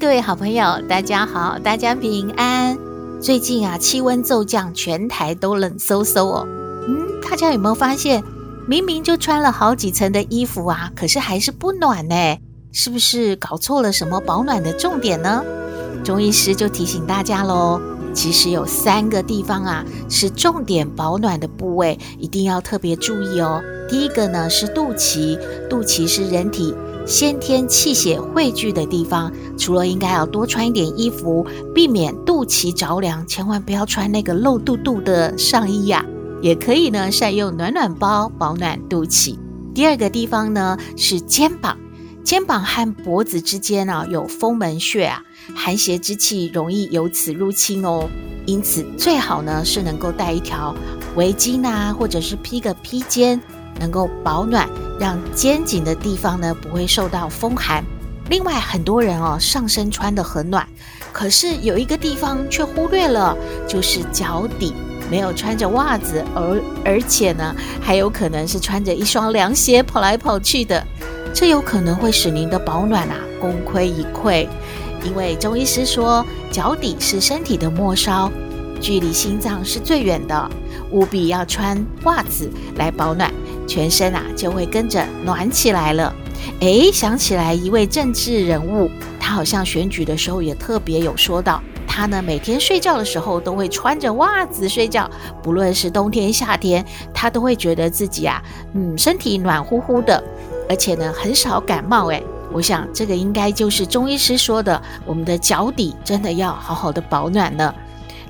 各位好朋友，大家好，大家平安。最近啊，气温骤降，全台都冷飕飕哦。嗯，大家有没有发现，明明就穿了好几层的衣服啊，可是还是不暖呢？是不是搞错了什么保暖的重点呢？中医师就提醒大家喽，其实有三个地方啊是重点保暖的部位，一定要特别注意哦。第一个呢是肚脐，肚脐是人体先天气血汇聚的地方，除了应该要多穿一点衣服，避免肚脐着凉，千万不要穿那个露肚肚的上衣呀、也可以呢，善用暖暖包保暖肚脐。第二个地方呢是肩膀，肩膀和脖子之间啊有风门穴啊，寒邪之气容易由此入侵哦。因此最好呢是能够带一条围巾啊，或者是披个披肩，能够保暖，让肩颈的地方呢不会受到风寒。另外很多人哦上身穿得很暖，可是有一个地方却忽略了，就是脚底。没有穿着袜子，而而且呢，还有可能是穿着一双凉鞋跑来跑去的，这有可能会使您的保暖啊功亏一篑。因为中医师说，脚底是身体的末梢，距离心脏是最远的，务必要穿袜子来保暖，全身啊就会跟着暖起来了。诶，想起来一位政治人物，他好像选举的时候也特别有说到。他呢，每天睡觉的时候都会穿着袜子睡觉，不论是冬天夏天，他都会觉得自己啊，嗯，身体暖乎乎的，而且呢，很少感冒。诶，我想这个应该就是中医师说的，我们的脚底真的要好好的保暖呢。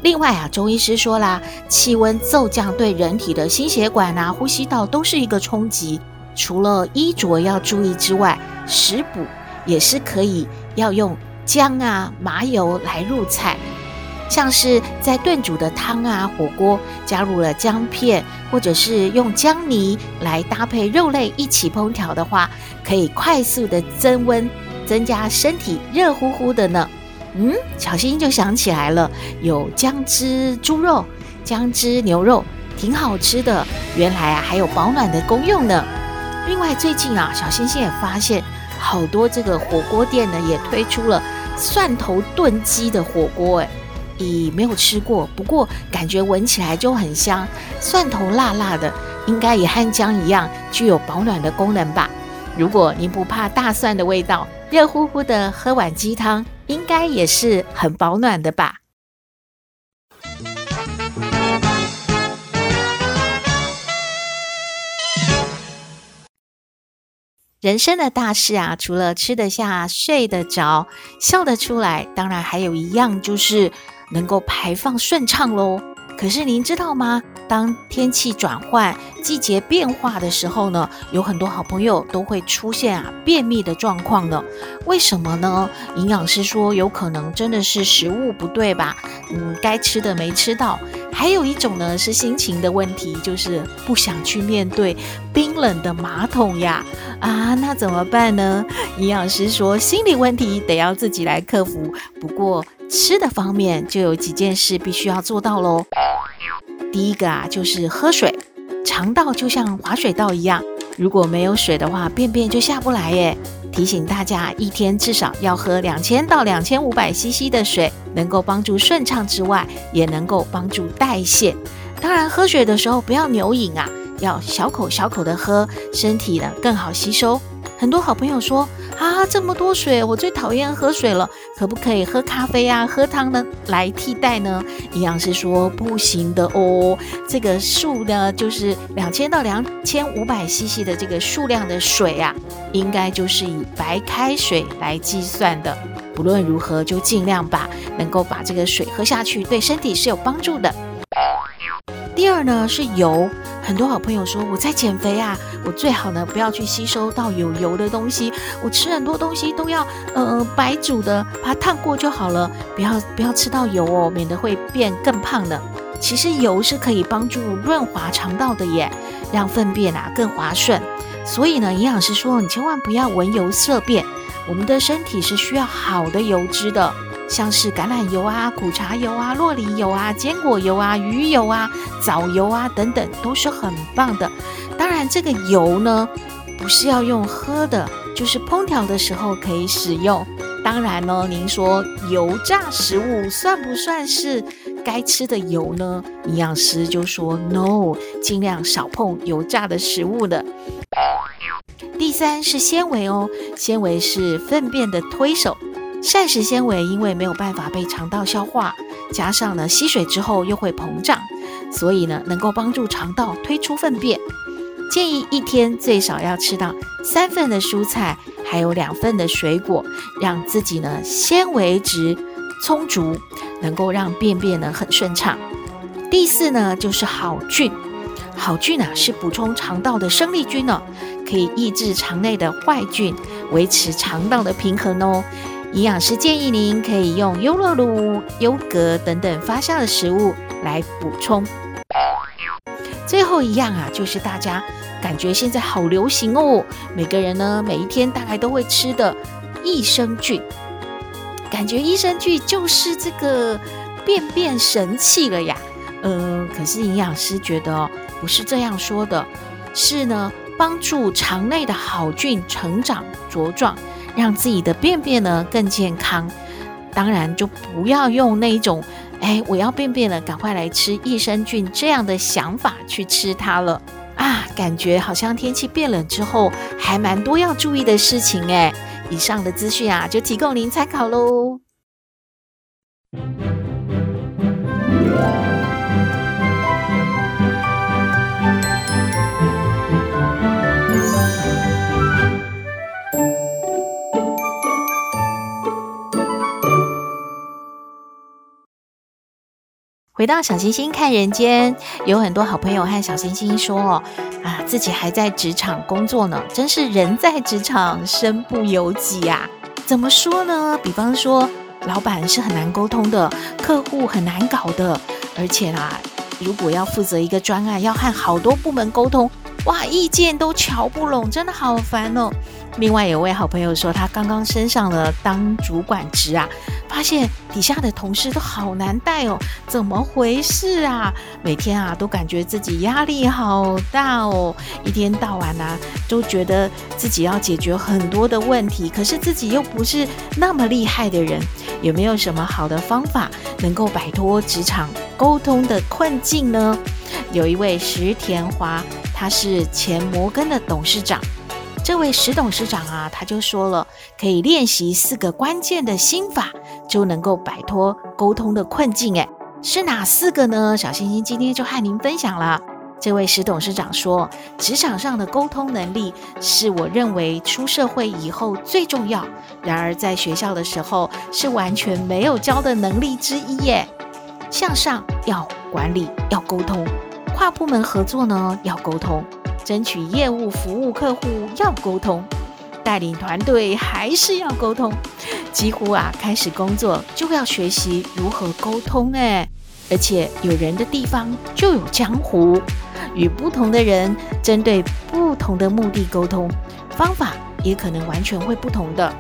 另外啊，中医师说啦，气温骤降对人体的心血管啊、呼吸道都是一个冲击，除了衣着要注意之外，食补也是可以要用。姜啊，麻油来入菜，像是在炖煮的汤啊、火锅加入了姜片，或者是用姜泥来搭配肉类一起烹调的话，可以快速的增温，增加身体热乎乎的呢。嗯，小星就想起来了，有姜汁猪肉、姜汁牛肉，挺好吃的。原来啊，还有保暖的功用呢。另外，最近啊，小星星也发现好多这个火锅店呢，也推出了。蒜头炖鸡的火锅，哎，咦，没有吃过，不过感觉闻起来就很香，蒜头辣辣的，应该也和姜一样具有保暖的功能吧？如果您不怕大蒜的味道，热乎乎的喝碗鸡汤，应该也是很保暖的吧？人生的大事啊，除了吃得下、睡得着、笑得出来，当然还有一样就是能够排放顺畅喽。可是您知道吗？当天气转换、季节变化的时候呢，有很多好朋友都会出现啊便秘的状况呢。为什么呢？营养师说有可能真的是食物不对吧？嗯，该吃的没吃到。还有一种呢是心情的问题，就是不想去面对冰冷的马桶呀。啊，那怎么办呢？营养师说心理问题得要自己来克服。不过。吃的方面就有几件事必须要做到喽。第一个啊，就是喝水。肠道就像滑水道一样，如果没有水的话，便便就下不来耶。提醒大家，一天至少要喝两千到两千五百 CC 的水，能够帮助顺畅之外，也能够帮助代谢。当然，喝水的时候不要牛饮啊，要小口小口的喝，身体呢更好吸收。很多好朋友说啊，这么多水，我最讨厌喝水了，可不可以喝咖啡啊、喝汤呢来替代呢？营养师说不行的哦，这个数呢就是两千到两千五百 CC 的这个数量的水啊，应该就是以白开水来计算的。不论如何，就尽量把能够把这个水喝下去，对身体是有帮助的。第二呢是油。很多好朋友说我在减肥啊，我最好呢不要去吸收到有油的东西，我吃很多东西都要呃白煮的，把它烫过就好了，不要不要吃到油哦，免得会变更胖的。其实油是可以帮助润滑肠道的耶，让粪便啊更滑顺。所以呢，营养师说你千万不要闻油色变，我们的身体是需要好的油脂的。像是橄榄油啊、苦茶油啊、洛梨油啊、坚果油啊、鱼油啊、藻油啊等等，都是很棒的。当然，这个油呢，不是要用喝的，就是烹调的时候可以使用。当然呢，您说油炸食物算不算是该吃的油呢？营养师就说 no，尽量少碰油炸的食物的。第三是纤维哦，纤维是粪便的推手。膳食纤维因为没有办法被肠道消化，加上呢吸水之后又会膨胀，所以呢能够帮助肠道推出粪便。建议一天最少要吃到三份的蔬菜，还有两份的水果，让自己呢纤维值充足，能够让便便呢很顺畅。第四呢就是好菌，好菌啊是补充肠道的生力军呢，可以抑制肠内的坏菌，维持肠道的平衡哦。营养师建议您可以用优酪乳、优格等等发酵的食物来补充。最后一样啊，就是大家感觉现在好流行哦，每个人呢每一天大概都会吃的益生菌，感觉益生菌就是这个便便神器了呀。嗯、可是营养师觉得不是这样说的，是呢帮助肠内的好菌成长茁壮。让自己的便便呢更健康，当然就不要用那种“哎，我要便便了，赶快来吃益生菌”这样的想法去吃它了啊！感觉好像天气变冷之后，还蛮多要注意的事情哎。以上的资讯啊，就提供您参考喽。回到小星星看人间，有很多好朋友和小星星说：“哦，啊，自己还在职场工作呢，真是人在职场，身不由己呀。怎么说呢？比方说，老板是很难沟通的，客户很难搞的，而且啦，如果要负责一个专案，要和好多部门沟通，哇，意见都瞧不拢，真的好烦哦。”另外有位好朋友说，他刚刚升上了当主管职啊，发现底下的同事都好难带哦，怎么回事啊？每天啊都感觉自己压力好大哦，一天到晚啊都觉得自己要解决很多的问题，可是自己又不是那么厉害的人，有没有什么好的方法能够摆脱职场沟通的困境呢？有一位石田华，他是前摩根的董事长。这位石董事长啊，他就说了，可以练习四个关键的心法，就能够摆脱沟通的困境。诶，是哪四个呢？小星星今天就和您分享了。这位石董事长说，职场上的沟通能力是我认为出社会以后最重要，然而在学校的时候是完全没有教的能力之一。耶，向上要管理，要沟通；跨部门合作呢，要沟通。争取业务服务客户要沟通，带领团队还是要沟通。几乎啊，开始工作就要学习如何沟通哎。而且有人的地方就有江湖，与不同的人针对不同的目的沟通，方法也可能完全会不同的。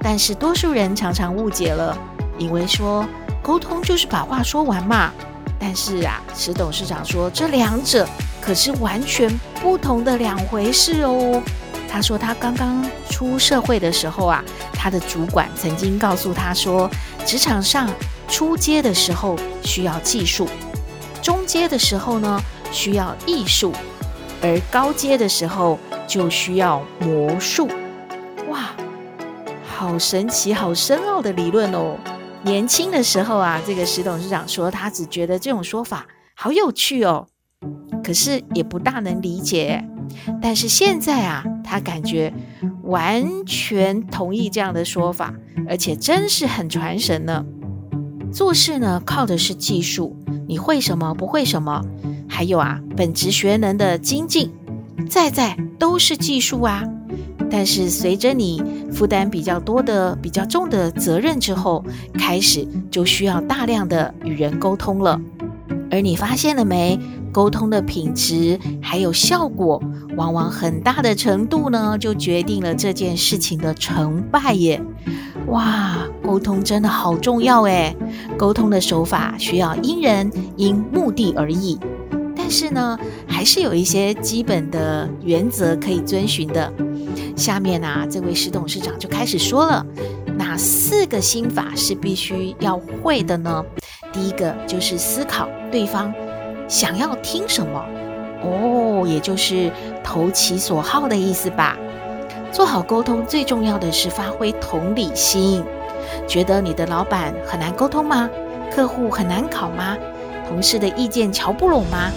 但是多数人常常误解了，以为说沟通就是把话说完嘛。但是啊，石董事长说这两者可是完全不同的两回事哦。他说他刚刚出社会的时候啊，他的主管曾经告诉他说，职场上初阶的时候需要技术，中阶的时候呢需要艺术，而高阶的时候就需要魔术。哇，好神奇，好深奥的理论哦。年轻的时候啊，这个石董事长说，他只觉得这种说法好有趣哦，可是也不大能理解。但是现在啊，他感觉完全同意这样的说法，而且真是很传神呢。做事呢，靠的是技术，你会什么，不会什么，还有啊，本职学能的精进，在在都是技术啊。但是随着你负担比较多的、比较重的责任之后，开始就需要大量的与人沟通了。而你发现了没？沟通的品质还有效果，往往很大的程度呢，就决定了这件事情的成败耶。哇，沟通真的好重要诶。沟通的手法需要因人因目的而异，但是呢，还是有一些基本的原则可以遵循的。下面啊，这位石董事长就开始说了，哪四个心法是必须要会的呢？第一个就是思考对方。想要听什么？哦，也就是投其所好的意思吧。做好沟通最重要的是发挥同理心。觉得你的老板很难沟通吗？客户很难考吗？同事的意见瞧不拢吗？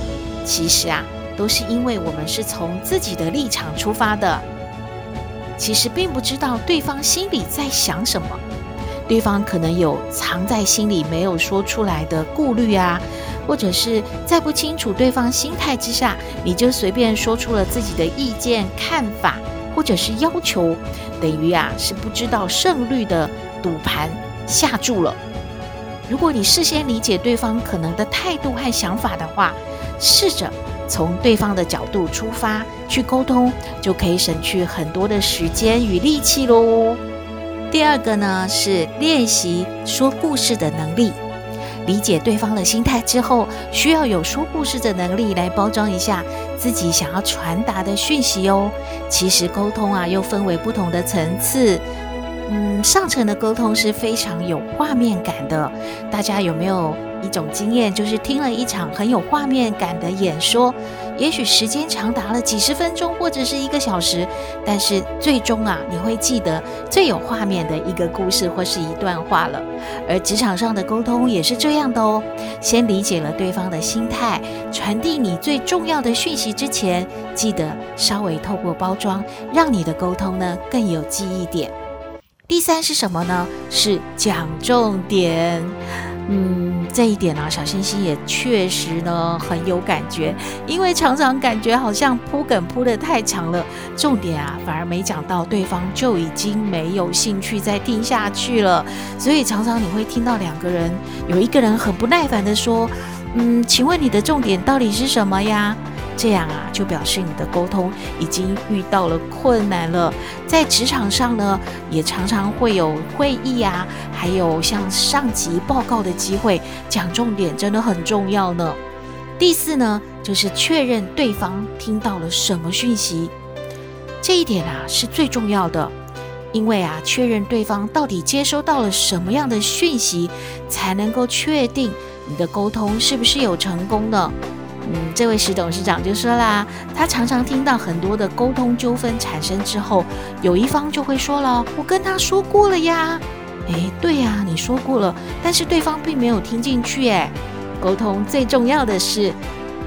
其实啊，都是因为我们是从自己的立场出发的。其实并不知道对方心里在想什么，对方可能有藏在心里没有说出来的顾虑啊。或者是在不清楚对方心态之下，你就随便说出了自己的意见、看法，或者是要求，等于啊是不知道胜率的赌盘下注了。如果你事先理解对方可能的态度和想法的话，试着从对方的角度出发去沟通，就可以省去很多的时间与力气喽。第二个呢是练习说故事的能力。理解对方的心态之后，需要有说故事的能力来包装一下自己想要传达的讯息哦。其实沟通啊，又分为不同的层次。嗯，上层的沟通是非常有画面感的，大家有没有？一种经验就是听了一场很有画面感的演说，也许时间长达了几十分钟或者是一个小时，但是最终啊，你会记得最有画面的一个故事或是一段话了。而职场上的沟通也是这样的哦，先理解了对方的心态，传递你最重要的讯息之前，记得稍微透过包装，让你的沟通呢更有记忆点。第三是什么呢？是讲重点。嗯，这一点呢、啊，小星星也确实呢很有感觉，因为常常感觉好像铺梗铺的太长了，重点啊反而没讲到，对方就已经没有兴趣再听下去了。所以常常你会听到两个人，有一个人很不耐烦的说：“嗯，请问你的重点到底是什么呀？”这样啊，就表示你的沟通已经遇到了困难了。在职场上呢，也常常会有会议啊，还有向上级报告的机会，讲重点真的很重要呢。第四呢，就是确认对方听到了什么讯息，这一点啊是最重要的，因为啊，确认对方到底接收到了什么样的讯息，才能够确定你的沟通是不是有成功的？嗯，这位石董事长就说啦，他常常听到很多的沟通纠纷产生之后，有一方就会说了：“我跟他说过了呀。”诶，对呀，你说过了，但是对方并没有听进去。诶，沟通最重要的是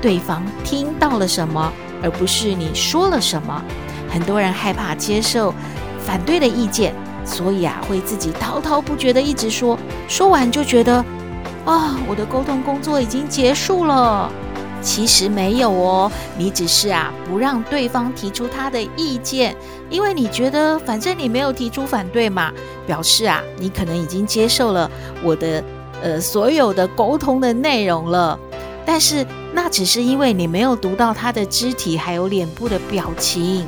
对方听到了什么，而不是你说了什么。很多人害怕接受反对的意见，所以啊，会自己滔滔不绝的一直说，说完就觉得啊，我的沟通工作已经结束了。其实没有哦，你只是啊不让对方提出他的意见，因为你觉得反正你没有提出反对嘛，表示啊你可能已经接受了我的呃所有的沟通的内容了。但是那只是因为你没有读到他的肢体还有脸部的表情，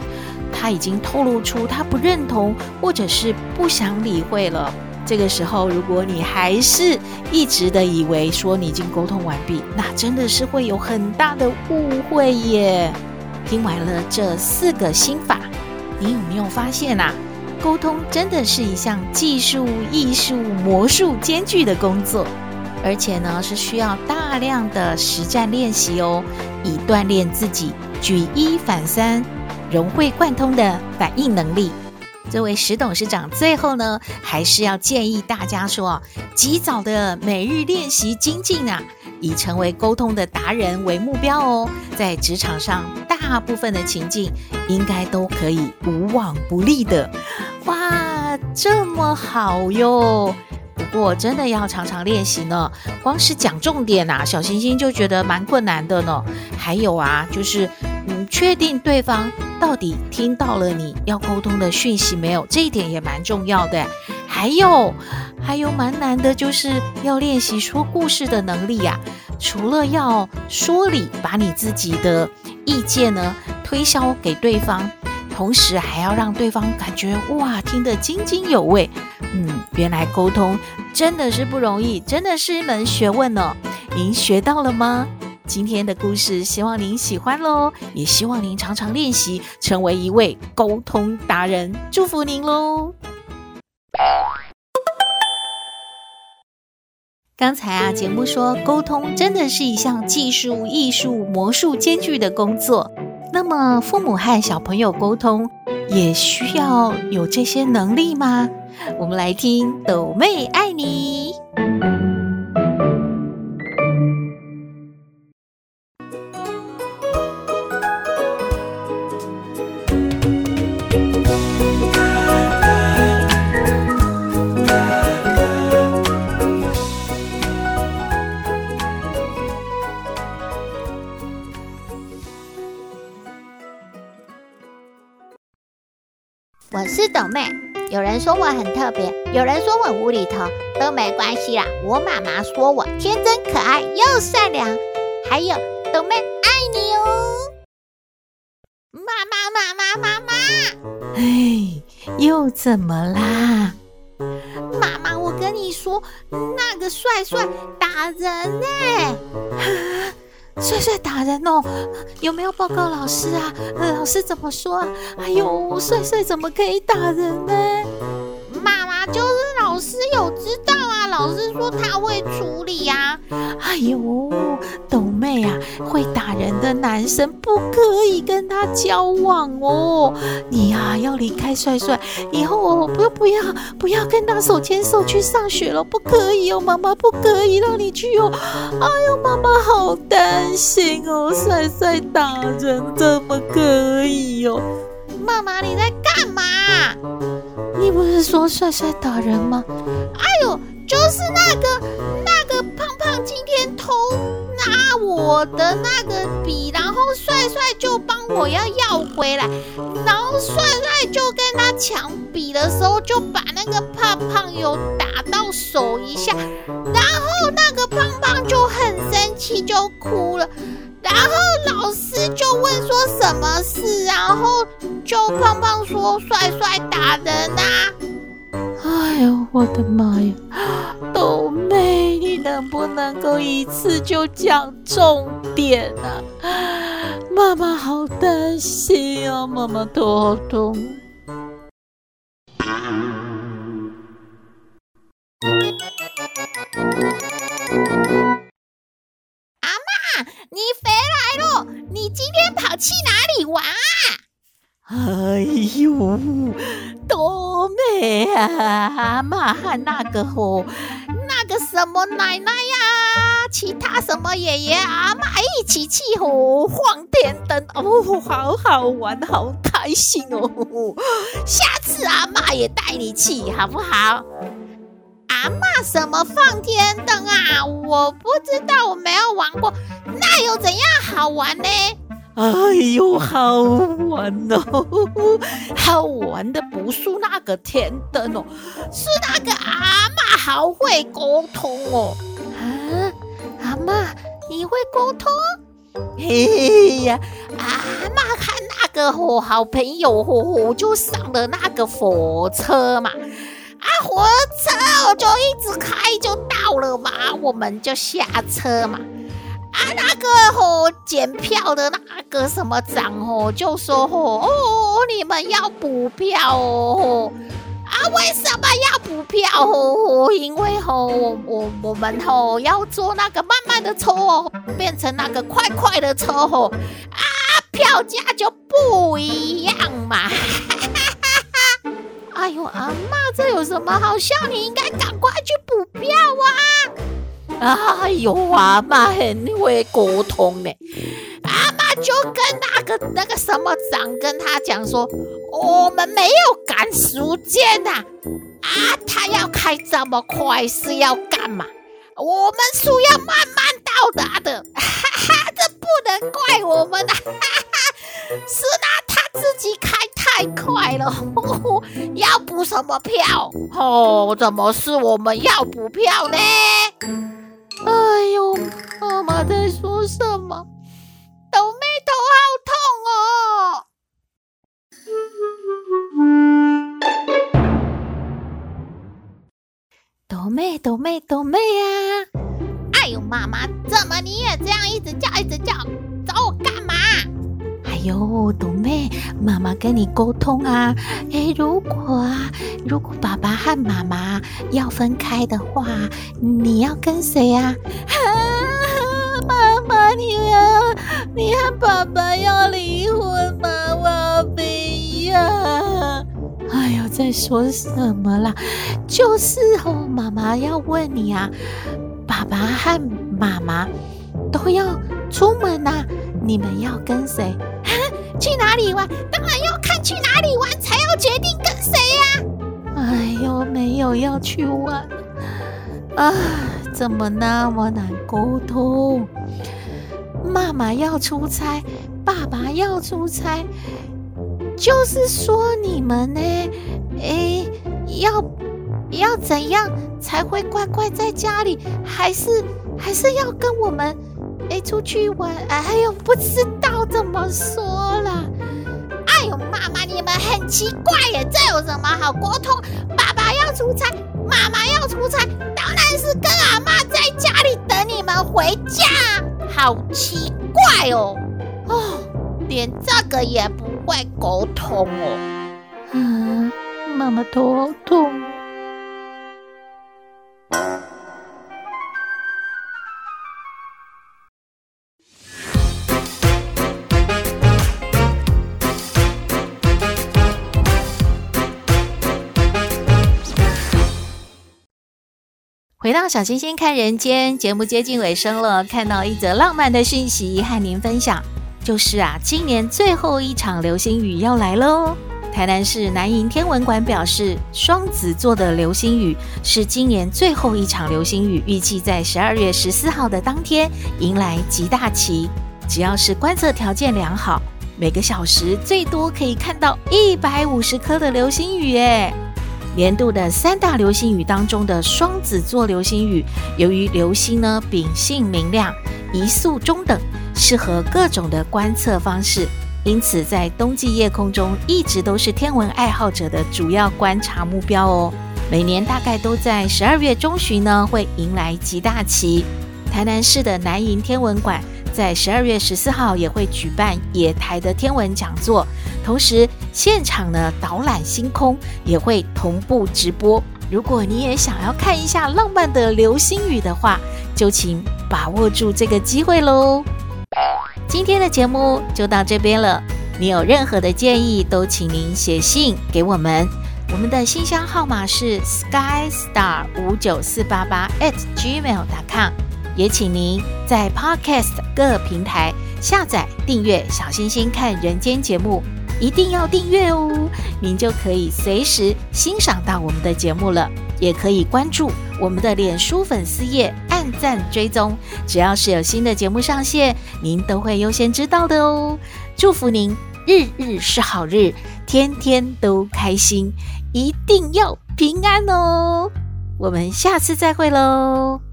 他已经透露出他不认同或者是不想理会了。这个时候，如果你还是一直的以为说你已经沟通完毕，那真的是会有很大的误会耶。听完了这四个心法，你有没有发现啊？沟通真的是一项技术、艺术、魔术兼具的工作，而且呢是需要大量的实战练习哦，以锻炼自己举一反三、融会贯通的反应能力。这位石董事长最后呢，还是要建议大家说，及早的每日练习精进啊，以成为沟通的达人为目标哦。在职场上，大部分的情境应该都可以无往不利的。哇，这么好哟！不过真的要常常练习呢。光是讲重点啊，小星星就觉得蛮困难的呢。还有啊，就是你，确定对方到底听到了你要沟通的讯息没有，这一点也蛮重要的。还有，还有蛮难的，就是要练习说故事的能力呀。除了要说理，把你自己的意见呢推销给对方。同时还要让对方感觉哇，听得津津有味。嗯，原来沟通真的是不容易，真的是一门学问呢。您学到了吗？今天的故事希望您喜欢喽，也希望您常常练习，成为一位沟通达人。祝福您喽！刚才啊，节目说沟通真的是一项技术、艺术、魔术兼具的工作。那么，父母和小朋友沟通也需要有这些能力吗？我们来听抖妹爱你。说我很特别，有人说我无厘头，都没关系啦。我妈妈说我天真可爱又善良，还有豆妹爱你哦。妈妈妈妈妈妈，哎，又怎么啦？妈妈，我跟你说，那个帅帅打人呢、欸。帅帅打人哦，有没有报告老师啊？老师怎么说啊？哎呦，帅帅怎么可以打人呢？妈妈就是老师有知道啊，老师说他会处理呀、啊。哎呦，懂妹啊，会打人的男生不可以跟他交往哦。你呀、要离开帅帅，以后哦，不要不要不要跟他手牵手去上学了，不可以哦，妈妈不可以让你去哦。哎呦，妈妈好担心哦，帅帅打人怎么可以哦？妈妈你在干嘛？你不是说帅帅打人吗？哎呦，就是那个那我的那个笔，然后帅帅就帮我要要回来，然后帅帅就跟他抢笔的时候，就把那个胖胖有打到手一下，然后那个胖胖就很生气，就哭了。然后老师就问说什么事，然后就胖胖说帅帅打人啊！哎呦，我的妈呀！斗妹，你能不能够一次就讲重点啊？妈妈好担心啊，妈妈头好痛。你回来了！你今天跑去哪里玩啊？哎呦，多美啊，阿嬷和那个吼，那个什么奶奶呀，其他什么爷爷阿妈一起去吼晃天灯哦，好好玩，好开心哦！下次阿妈也带你去好不好？阿妈什么放天灯啊？我不知道，我没有玩过。那又怎样好玩呢？哎呦，好玩哦！好玩的不是那个天灯哦，是那个阿嬷好会沟通哦。啊，阿嬷，你会沟通？嘿呀，阿嬷看那个吼好朋友我就上了那个火车嘛。啊，火车哦，就一直开就到了嘛，我们就下车嘛。啊，那个吼检票的那个什么长吼就说吼哦，你们要补票哦。啊，为什么要补票哦？因为吼我我我们吼要坐那个慢慢的车哦，变成那个快快的车吼，啊，票价就不一样嘛。哎呦，阿嬷，这有什么好笑？你应该赶快去补票啊！哎呦，阿妈很会沟通呢。阿妈就跟那个那个什么长跟他讲说，我们没有赶时间呐，啊，他要开这么快是要干嘛？我们是要慢慢到达的，哈哈，这不能怪我们呐，哈哈，是那他自己开太快了，呵呵，要补什么票？哦，怎么是我们要补票呢？哎呦，妈妈在说什么？倒妹头好痛哦！抖妹，抖妹，抖妹呀！哎呦，妈妈，怎么你也这样一直叫，一直叫，找我干嘛？呦，抖妹，妈妈跟你沟通啊。哎，如果啊，如果爸爸和妈妈要分开的话，你要跟谁呀？啊，妈妈，你要你和爸爸要离婚吗？我不要。哎呦，在说什么啦？就是哦，妈妈要问你啊，爸爸和妈妈都要出门呐，你们要跟谁？去哪里玩？当然要看去哪里玩才要决定跟谁呀。哎呦，没有要去玩啊，怎么那么难沟通？妈妈要出差，爸爸要出差。就是说你们呢，哎，要要怎样才会乖乖在家里？还是还是要跟我们哎出去玩？哎呦，不知道怎么说。很奇怪耶，这有什么好沟通？爸爸要出差，妈妈要出差，当然是跟阿妈在家里等你们回家。好奇怪哦，哦，连这个也不。会沟通哦，嗯，妈妈头好痛。回到小星星看人间节目接近尾声了，看到一则浪漫的讯息和您分享。就是啊，今年最后一场流星雨要来喽！台南市南瀛天文馆表示，双子座的流星雨是今年最后一场流星雨，预计在十二月十四号的当天迎来极大期。只要是观测条件良好，每个小时最多可以看到一百五十颗的流星雨诶！年度的三大流星雨当中的双子座流星雨，由于流星呢秉性明亮，移速中等。适合各种的观测方式，因此在冬季夜空中一直都是天文爱好者的主要观察目标哦。每年大概都在十二月中旬呢，会迎来极大期。台南市的南瀛天文馆在十二月十四号也会举办野台的天文讲座，同时现场呢导览星空也会同步直播。如果你也想要看一下浪漫的流星雨的话，就请把握住这个机会喽。今天的节目就到这边了。你有任何的建议，都请您写信给我们。我们的信箱号码是 skystar 五九四八八 at gmail.com。也请您在 Podcast 各平台下载订阅“小星星看人间”节目，一定要订阅哦，您就可以随时欣赏到我们的节目了。也可以关注我们的脸书粉丝页，按赞追踪，只要是有新的节目上线，您都会优先知道的哦。祝福您日日是好日，天天都开心，一定要平安哦。我们下次再会喽。